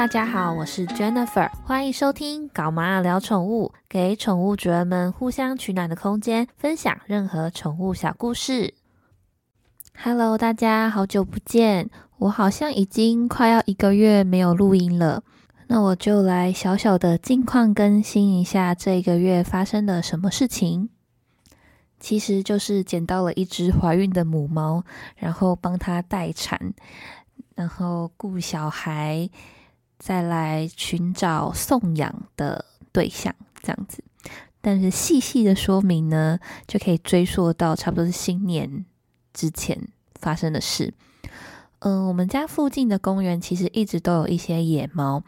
大家好，我是 Jennifer，欢迎收听《搞妈聊宠物》，给宠物主人们互相取暖的空间，分享任何宠物小故事。Hello，大家好久不见，我好像已经快要一个月没有录音了，那我就来小小的近况更新一下这一个月发生了什么事情。其实就是捡到了一只怀孕的母猫，然后帮它待产。然后顾小孩，再来寻找送养的对象，这样子。但是细细的说明呢，就可以追溯到差不多是新年之前发生的事。嗯，我们家附近的公园其实一直都有一些野猫，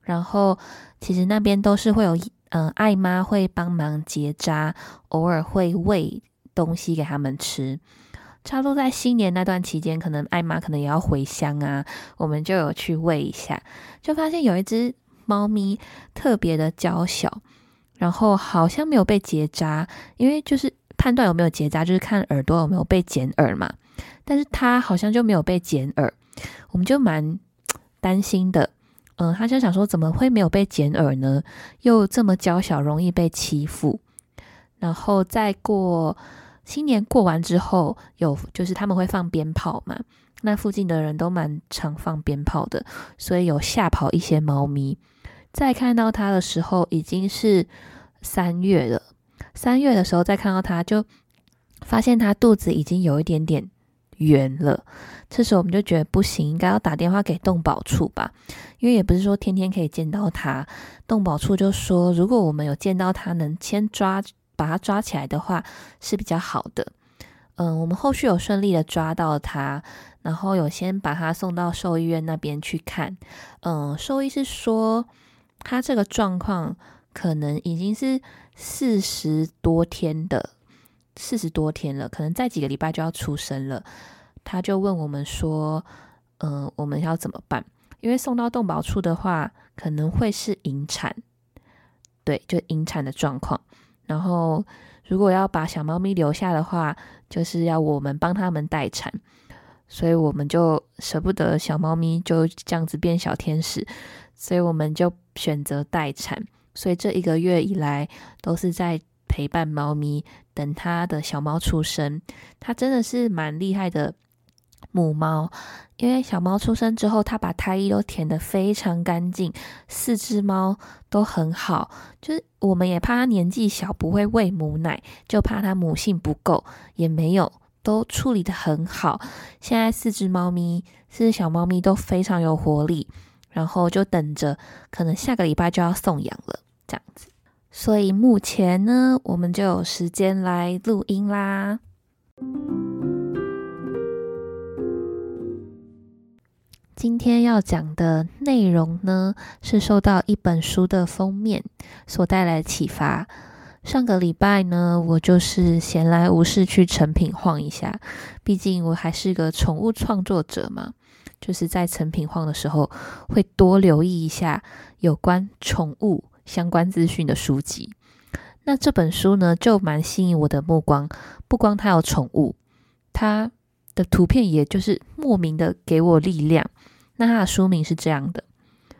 然后其实那边都是会有，嗯，爱妈会帮忙结扎，偶尔会喂东西给他们吃。差不多在新年那段期间，可能艾玛可能也要回乡啊，我们就有去喂一下，就发现有一只猫咪特别的娇小，然后好像没有被结扎，因为就是判断有没有结扎，就是看耳朵有没有被剪耳嘛，但是它好像就没有被剪耳，我们就蛮担心的，嗯，他就想说怎么会没有被剪耳呢？又这么娇小，容易被欺负，然后再过。新年过完之后，有就是他们会放鞭炮嘛，那附近的人都蛮常放鞭炮的，所以有吓跑一些猫咪。再看到它的时候，已经是三月了。三月的时候再看到它，就发现它肚子已经有一点点圆了。这时候我们就觉得不行，应该要打电话给动保处吧，因为也不是说天天可以见到它。动保处就说，如果我们有见到它，能先抓。把它抓起来的话是比较好的。嗯，我们后续有顺利的抓到它，然后有先把它送到兽医院那边去看。嗯，兽医是说它这个状况可能已经是四十多天的，四十多天了，可能再几个礼拜就要出生了。他就问我们说，嗯，我们要怎么办？因为送到动保处的话，可能会是引产，对，就引产的状况。然后，如果要把小猫咪留下的话，就是要我们帮他们待产，所以我们就舍不得小猫咪就这样子变小天使，所以我们就选择待产。所以这一个月以来都是在陪伴猫咪，等它的小猫出生。它真的是蛮厉害的。母猫，因为小猫出生之后，它把胎衣都填得非常干净，四只猫都很好。就是我们也怕它年纪小不会喂母奶，就怕它母性不够，也没有，都处理得很好。现在四只猫咪，四只小猫咪都非常有活力，然后就等着，可能下个礼拜就要送养了，这样子。所以目前呢，我们就有时间来录音啦。今天要讲的内容呢，是受到一本书的封面所带来的启发。上个礼拜呢，我就是闲来无事去成品晃一下，毕竟我还是个宠物创作者嘛，就是在成品晃的时候，会多留意一下有关宠物相关资讯的书籍。那这本书呢，就蛮吸引我的目光，不光它有宠物，它的图片也就是莫名的给我力量。那它的书名是这样的：《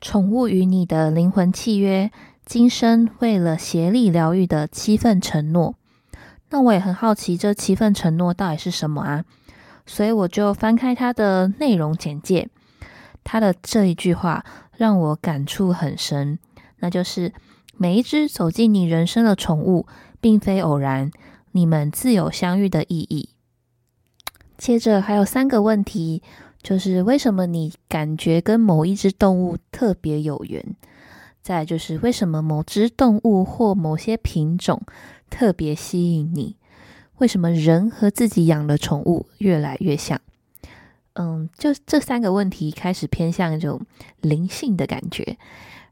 宠物与你的灵魂契约：今生为了协力疗愈的七份承诺》。那我也很好奇，这七份承诺到底是什么啊？所以我就翻开它的内容简介，它的这一句话让我感触很深，那就是每一只走进你人生的宠物，并非偶然，你们自有相遇的意义。接着还有三个问题。就是为什么你感觉跟某一只动物特别有缘？再就是为什么某只动物或某些品种特别吸引你？为什么人和自己养的宠物越来越像？嗯，就这三个问题开始偏向一种灵性的感觉。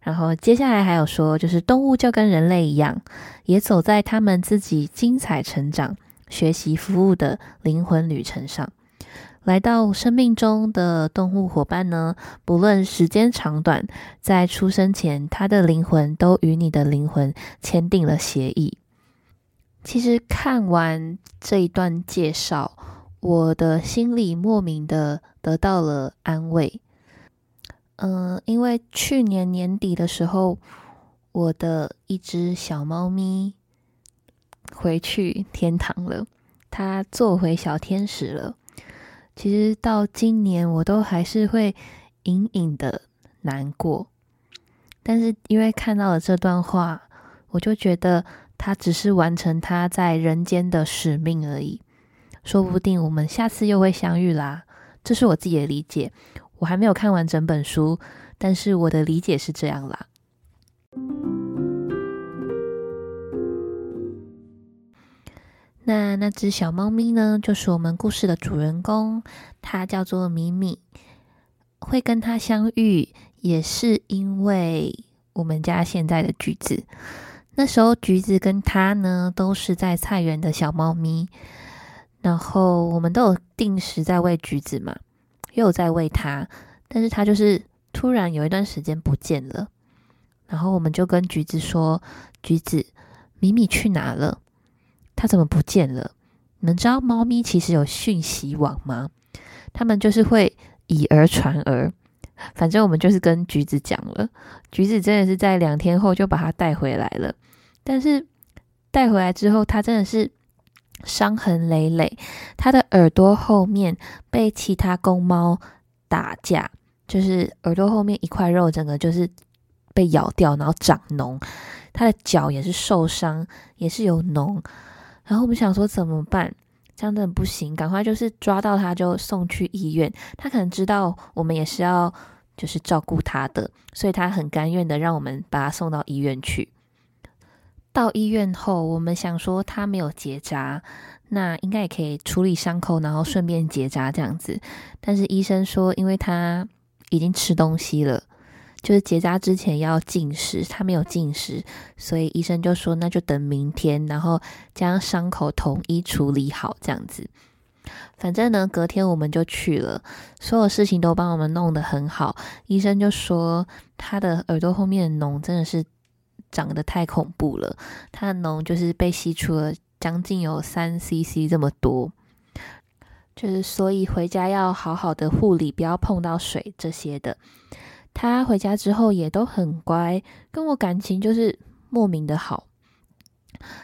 然后接下来还有说，就是动物就跟人类一样，也走在他们自己精彩成长、学习、服务的灵魂旅程上。来到生命中的动物伙伴呢，不论时间长短，在出生前，他的灵魂都与你的灵魂签订了协议。其实看完这一段介绍，我的心里莫名的得到了安慰。嗯，因为去年年底的时候，我的一只小猫咪回去天堂了，他做回小天使了。其实到今年，我都还是会隐隐的难过。但是因为看到了这段话，我就觉得他只是完成他在人间的使命而已。说不定我们下次又会相遇啦。这是我自己的理解。我还没有看完整本书，但是我的理解是这样啦。那那只小猫咪呢，就是我们故事的主人公，它叫做米米。会跟它相遇，也是因为我们家现在的橘子。那时候橘子跟它呢，都是在菜园的小猫咪，然后我们都有定时在喂橘子嘛。又在喂它，但是它就是突然有一段时间不见了，然后我们就跟橘子说：“橘子，米米去哪了？它怎么不见了？”你们知道猫咪其实有讯息网吗？它们就是会以讹传讹。反正我们就是跟橘子讲了，橘子真的是在两天后就把它带回来了。但是带回来之后，它真的是。伤痕累累，它的耳朵后面被其他公猫打架，就是耳朵后面一块肉，整个就是被咬掉，然后长脓。它的脚也是受伤，也是有脓。然后我们想说怎么办？这样真的不行，赶快就是抓到他就送去医院。他可能知道我们也是要就是照顾他的，所以他很甘愿的让我们把他送到医院去。到医院后，我们想说他没有结扎，那应该也可以处理伤口，然后顺便结扎这样子。但是医生说，因为他已经吃东西了，就是结扎之前要进食，他没有进食，所以医生就说那就等明天，然后将伤口统一处理好这样子。反正呢，隔天我们就去了，所有事情都帮我们弄得很好。医生就说他的耳朵后面的脓真的是。长得太恐怖了，他的脓就是被吸出了将近有三 CC 这么多，就是所以回家要好好的护理，不要碰到水这些的。他回家之后也都很乖，跟我感情就是莫名的好。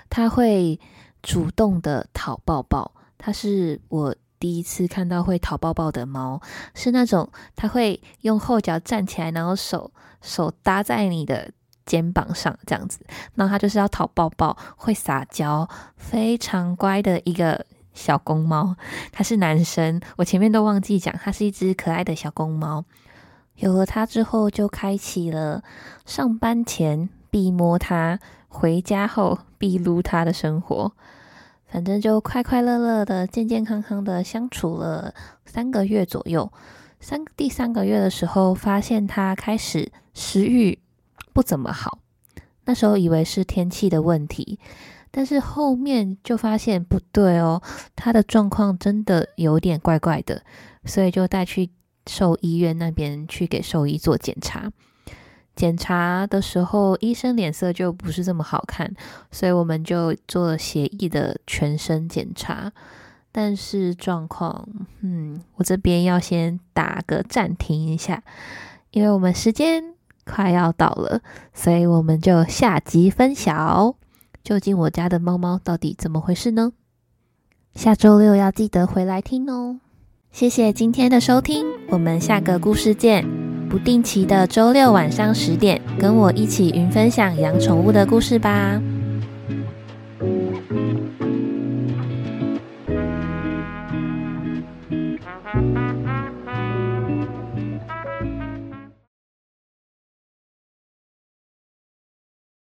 他会主动的讨抱抱，他是我第一次看到会讨抱抱的猫，是那种他会用后脚站起来，然后手手搭在你的。肩膀上这样子，那他就是要讨抱抱，会撒娇，非常乖的一个小公猫。它是男生，我前面都忘记讲，它是一只可爱的小公猫。有了它之后，就开启了上班前必摸它，回家后必撸它的生活。反正就快快乐乐的、健健康康的相处了三个月左右。三第三个月的时候，发现它开始食欲。不怎么好，那时候以为是天气的问题，但是后面就发现不对哦，他的状况真的有点怪怪的，所以就带去兽医院那边去给兽医做检查。检查的时候，医生脸色就不是这么好看，所以我们就做了协议的全身检查。但是状况，嗯，我这边要先打个暂停一下，因为我们时间。快要到了，所以我们就下集分晓。究竟我家的猫猫到底怎么回事呢？下周六要记得回来听哦。谢谢今天的收听，我们下个故事见。不定期的周六晚上十点，跟我一起云分享养宠物的故事吧。